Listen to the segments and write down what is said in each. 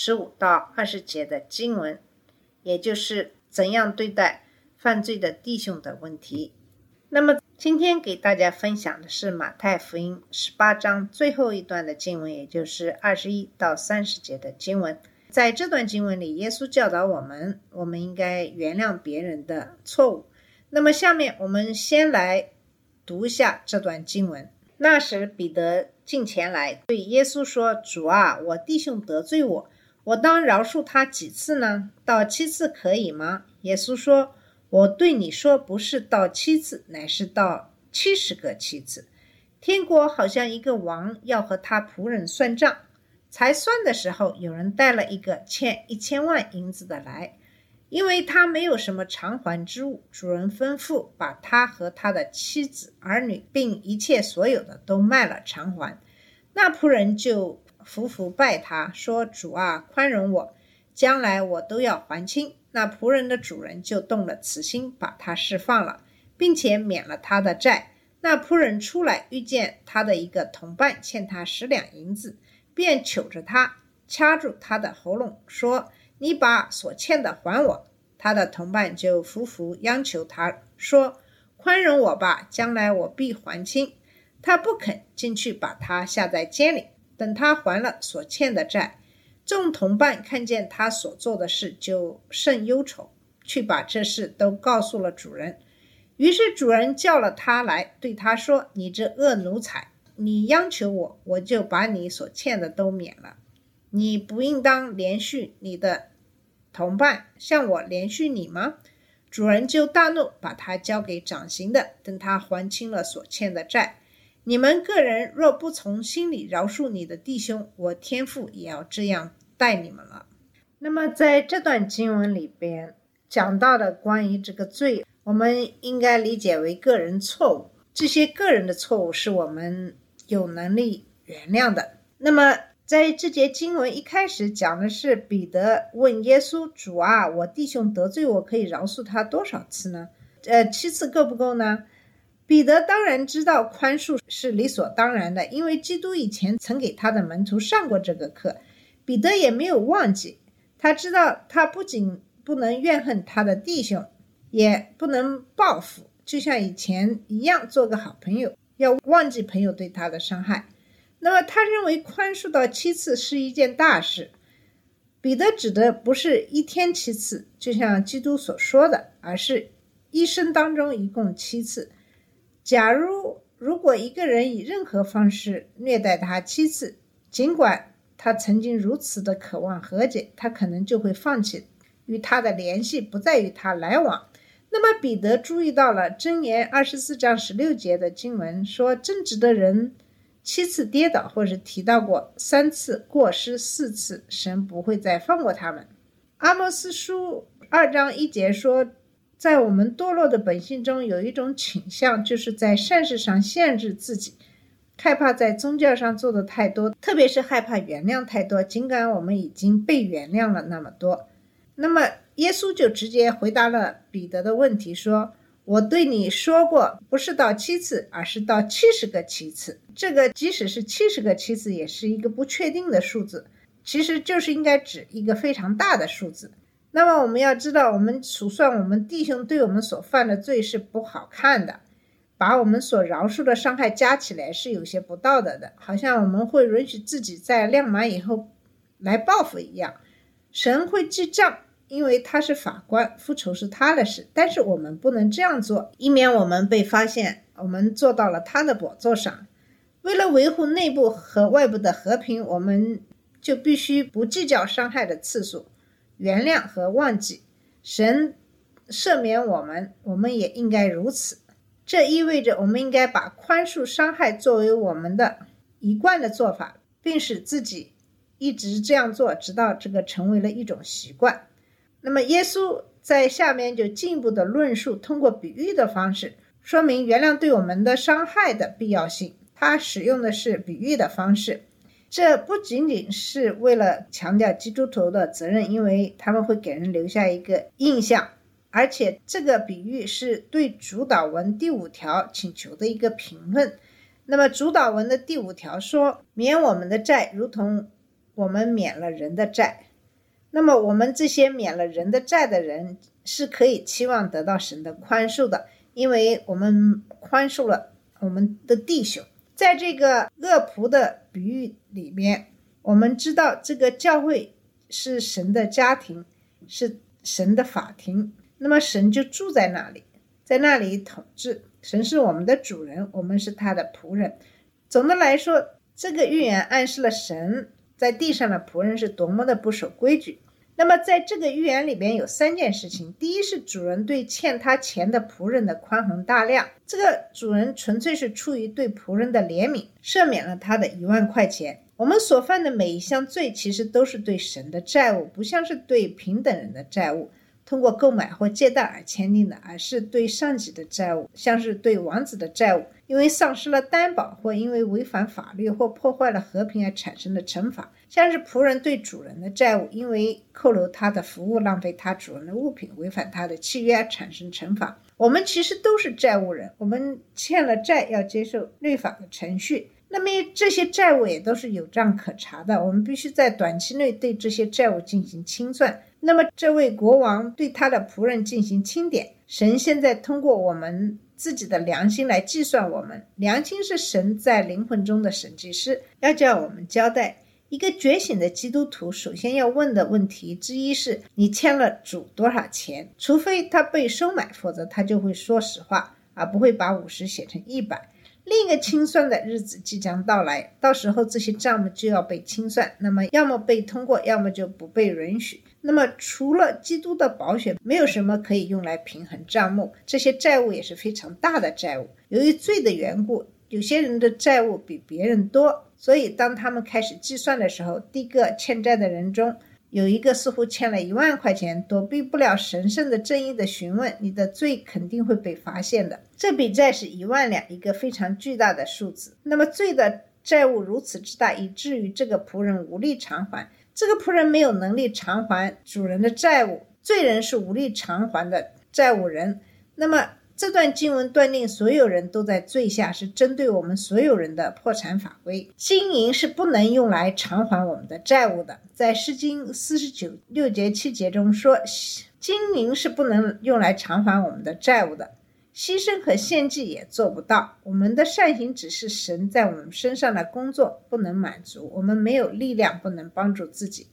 十五到二十节的经文，也就是怎样对待犯罪的弟兄的问题。那么今天给大家分享的是马太福音十八章最后一段的经文，也就是二十一到三十节的经文。在这段经文里，耶稣教导我们，我们应该原谅别人的错误。那么下面我们先来读一下这段经文。那时，彼得近前来对耶稣说：“主啊，我弟兄得罪我，我当饶恕他几次呢？到七次可以吗？”耶稣说：“我对你说，不是到七次，乃是到七十个七次。天国好像一个王要和他仆人算账，才算的时候，有人带了一个欠一千万银子的来。”因为他没有什么偿还之物，主人吩咐把他和他的妻子、儿女，并一切所有的都卖了偿还。那仆人就伏伏拜他，说：“主啊，宽容我，将来我都要还清。”那仆人的主人就动了慈心，把他释放了，并且免了他的债。那仆人出来，遇见他的一个同伴欠他十两银子，便求着他，掐住他的喉咙，说：“你把所欠的还我。”他的同伴就伏伏央求他说：“宽容我吧，将来我必还清。”他不肯进去，把他下在监里，等他还了所欠的债。众同伴看见他所做的事，就甚忧愁，去把这事都告诉了主人。于是主人叫了他来，对他说：“你这恶奴才，你央求我，我就把你所欠的都免了。你不应当连续你的同伴，向我连续你吗？”主人就大怒，把他交给掌刑的，等他还清了所欠的债。你们个人若不从心里饶恕你的弟兄，我天父也要这样待你们了。那么在这段经文里边讲到的关于这个罪，我们应该理解为个人错误。这些个人的错误是我们有能力原谅的。那么在这节经文一开始讲的是彼得问耶稣：“主啊，我弟兄得罪我，可以饶恕他多少次呢？呃，七次够不够呢？”彼得当然知道宽恕是理所当然的，因为基督以前曾给他的门徒上过这个课。彼得也没有忘记，他知道他不仅不能怨恨他的弟兄，也不能报复，就像以前一样做个好朋友，要忘记朋友对他的伤害。那么他认为宽恕到七次是一件大事。彼得指的不是一天七次，就像基督所说的，而是一生当中一共七次。假如如果一个人以任何方式虐待他七次，尽管他曾经如此的渴望和解，他可能就会放弃与他的联系，不再与他来往。那么彼得注意到了箴言二十四章十六节的经文说，正直的人七次跌倒，或是提到过三次过失四次，神不会再放过他们。阿莫斯书二章一节说。在我们堕落的本性中，有一种倾向，就是在善事上限制自己，害怕在宗教上做的太多，特别是害怕原谅太多。尽管我们已经被原谅了那么多，那么耶稣就直接回答了彼得的问题，说：“我对你说过，不是到七次，而是到七十个七次。这个即使是七十个七次，也是一个不确定的数字，其实就是应该指一个非常大的数字。”那么我们要知道，我们数算我们弟兄对我们所犯的罪是不好看的，把我们所饶恕的伤害加起来是有些不道德的，好像我们会允许自己在量满以后来报复一样。神会记账，因为他是法官，复仇是他的事。但是我们不能这样做，以免我们被发现我们坐到了他的宝座上。为了维护内部和外部的和平，我们就必须不计较伤害的次数。原谅和忘记，神赦免我们，我们也应该如此。这意味着我们应该把宽恕伤害作为我们的一贯的做法，并使自己一直这样做，直到这个成为了一种习惯。那么耶稣在下面就进一步的论述，通过比喻的方式说明原谅对我们的伤害的必要性。他使用的是比喻的方式，这不仅仅是为了强调基督徒的责任，因为他们会给人留下一个印象，而且这个比喻是对主导文第五条请求的一个评论。那么主导文的第五条说：“免我们的债，如同我们免了人的债。”那么我们这些免了人的债的人是可以期望得到神的宽恕的，因为我们宽恕了我们的弟兄。在这个恶仆的比喻里面，我们知道这个教会是神的家庭，是神的法庭。那么神就住在那里，在那里统治。神是我们的主人，我们是他的仆人。总的来说，这个预言暗示了神在地上的仆人是多么的不守规矩。那么，在这个预言里边有三件事情：第一是主人对欠他钱的仆人的宽宏大量，这个主人纯粹是出于对仆人的怜悯，赦免了他的一万块钱。我们所犯的每一项罪，其实都是对神的债务，不像是对平等人的债务。通过购买或借贷而签订的，而是对上级的债务，像是对王子的债务，因为丧失了担保或因为违反法律或破坏了和平而产生的惩罚；像是仆人对主人的债务，因为扣留他的服务、浪费他主人的物品、违反他的契约而产生惩罚。我们其实都是债务人，我们欠了债要接受律法的程序。那么这些债务也都是有账可查的，我们必须在短期内对这些债务进行清算。那么，这位国王对他的仆人进行清点。神现在通过我们自己的良心来计算我们。良心是神在灵魂中的审计师，要叫我们交代。一个觉醒的基督徒首先要问的问题之一是：你欠了主多少钱？除非他被收买，否则他就会说实话，而不会把五十写成一百。另一个清算的日子即将到来，到时候这些账目就要被清算，那么要么被通过，要么就不被允许。那么除了基督的宝血，没有什么可以用来平衡账目。这些债务也是非常大的债务。由于罪的缘故，有些人的债务比别人多，所以当他们开始计算的时候，第一个欠债的人中。有一个似乎欠了一万块钱，躲避不了神圣的正义的询问，你的罪肯定会被发现的。这笔债是一万两，一个非常巨大的数字。那么罪的债务如此之大，以至于这个仆人无力偿还。这个仆人没有能力偿还主人的债务，罪人是无力偿还的债务人。那么。这段经文断定所有人都在罪下，是针对我们所有人的破产法规。金银是不能用来偿还我们的债务的。在《诗经》四十九六节七节中说，金银是不能用来偿还我们的债务的。牺牲和献祭也做不到。我们的善行只是神在我们身上的工作，不能满足。我们没有力量，不能帮助自己。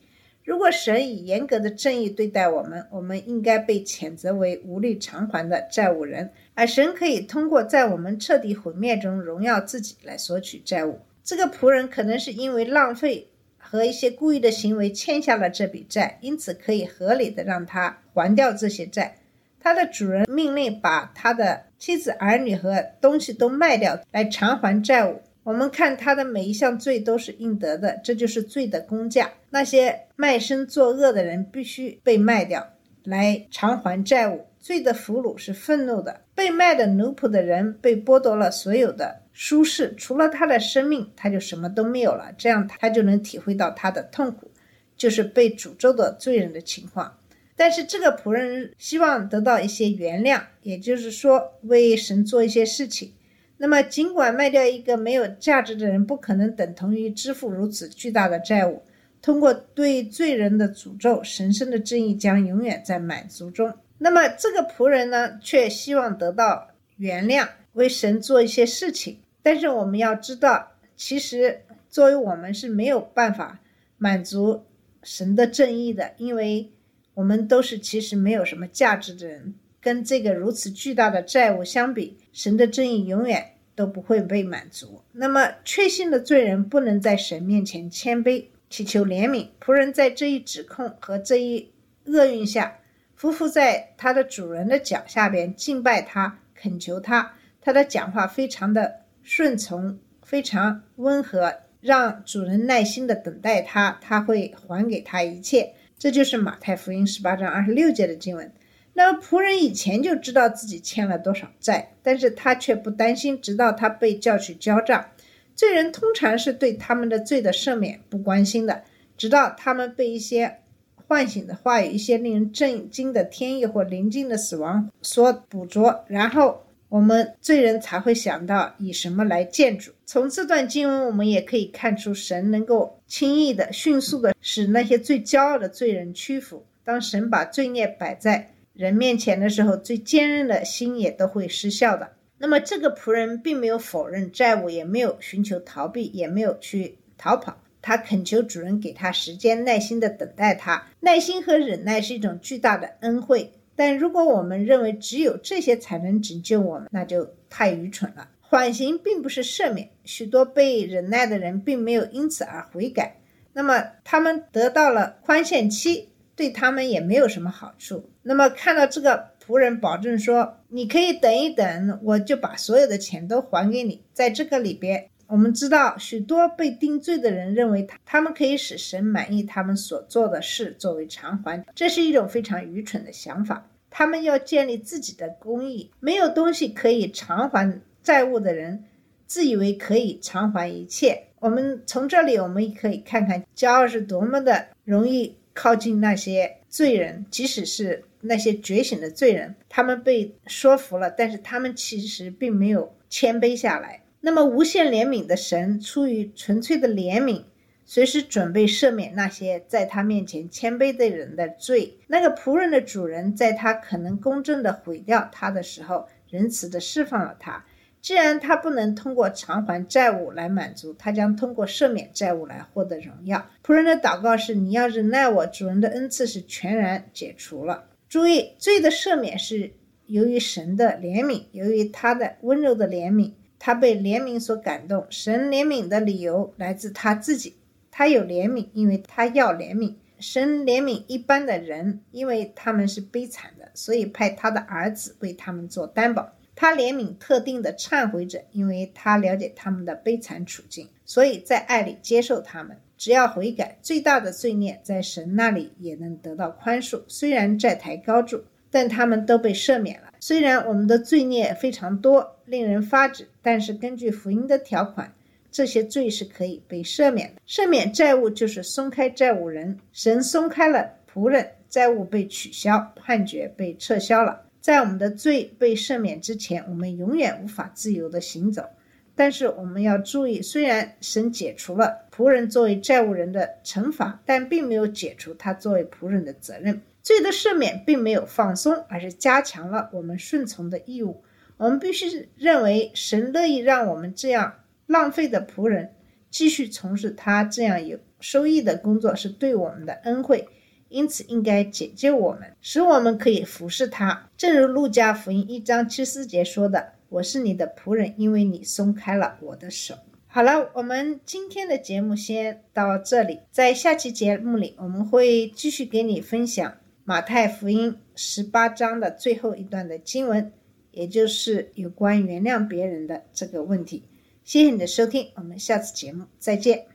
如果神以严格的正义对待我们，我们应该被谴责为无力偿还的债务人，而神可以通过在我们彻底毁灭中荣耀自己来索取债务。这个仆人可能是因为浪费和一些故意的行为欠下了这笔债，因此可以合理的让他还掉这些债。他的主人命令把他的妻子、儿女和东西都卖掉来偿还债务。我们看他的每一项罪都是应得的，这就是罪的工价。那些卖身作恶的人必须被卖掉来偿还债务。罪的俘虏是愤怒的，被卖的奴仆的人被剥夺了所有的舒适，除了他的生命，他就什么都没有了。这样他就能体会到他的痛苦，就是被诅咒的罪人的情况。但是这个仆人希望得到一些原谅，也就是说为神做一些事情。那么，尽管卖掉一个没有价值的人不可能等同于支付如此巨大的债务，通过对罪人的诅咒，神圣的正义将永远在满足中。那么，这个仆人呢，却希望得到原谅，为神做一些事情。但是，我们要知道，其实作为我们是没有办法满足神的正义的，因为我们都是其实没有什么价值的人。跟这个如此巨大的债务相比，神的正义永远都不会被满足。那么，确信的罪人不能在神面前谦卑，祈求怜悯。仆人在这一指控和这一厄运下，匍匐在他的主人的脚下边，敬拜他，恳求他。他的讲话非常的顺从，非常温和，让主人耐心的等待他，他会还给他一切。这就是马太福音十八章二十六节的经文。那么仆人以前就知道自己欠了多少债，但是他却不担心，直到他被叫去交账。罪人通常是对他们的罪的赦免不关心的，直到他们被一些唤醒的话语、一些令人震惊的天意或临近的死亡所捕捉，然后我们罪人才会想到以什么来建筑。从这段经文，我们也可以看出，神能够轻易的、迅速的使那些最骄傲的罪人屈服。当神把罪孽摆在人面前的时候，最坚韧的心也都会失效的。那么这个仆人并没有否认债务，也没有寻求逃避，也没有去逃跑。他恳求主人给他时间，耐心的等待他。耐心和忍耐是一种巨大的恩惠。但如果我们认为只有这些才能拯救我们，那就太愚蠢了。缓刑并不是赦免，许多被忍耐的人并没有因此而悔改。那么他们得到了宽限期，对他们也没有什么好处。那么看到这个。仆人保证说：“你可以等一等，我就把所有的钱都还给你。”在这个里边，我们知道许多被定罪的人认为他他们可以使神满意他们所做的事作为偿还，这是一种非常愚蠢的想法。他们要建立自己的公义，没有东西可以偿还债务的人，自以为可以偿还一切。我们从这里我们可以看看骄傲是多么的容易靠近那些罪人，即使是。那些觉醒的罪人，他们被说服了，但是他们其实并没有谦卑下来。那么，无限怜悯的神出于纯粹的怜悯，随时准备赦免那些在他面前谦卑的人的罪。那个仆人的主人，在他可能公正的毁掉他的时候，仁慈的释放了他。既然他不能通过偿还债务来满足，他将通过赦免债务来获得荣耀。仆人的祷告是：你要忍耐我，主人的恩赐是全然解除了。注意，罪的赦免是由于神的怜悯，由于他的温柔的怜悯，他被怜悯所感动。神怜悯的理由来自他自己，他有怜悯，因为他要怜悯。神怜悯一般的人，因为他们是悲惨的，所以派他的儿子为他们做担保。他怜悯特定的忏悔者，因为他了解他们的悲惨处境，所以在爱里接受他们。只要悔改，最大的罪孽在神那里也能得到宽恕。虽然债台高筑，但他们都被赦免了。虽然我们的罪孽非常多，令人发指，但是根据福音的条款，这些罪是可以被赦免的。赦免债务就是松开债务人，神松开了仆人，债务被取消，判决被撤销了。在我们的罪被赦免之前，我们永远无法自由地行走。但是我们要注意，虽然神解除了仆人作为债务人的惩罚，但并没有解除他作为仆人的责任。罪的赦免并没有放松，而是加强了我们顺从的义务。我们必须认为，神乐意让我们这样浪费的仆人继续从事他这样有收益的工作，是对我们的恩惠，因此应该解救我们，使我们可以服侍他。正如路加福音一章七四节说的。我是你的仆人，因为你松开了我的手。好了，我们今天的节目先到这里，在下期节目里，我们会继续给你分享马太福音十八章的最后一段的经文，也就是有关原谅别人的这个问题。谢谢你的收听，我们下次节目再见。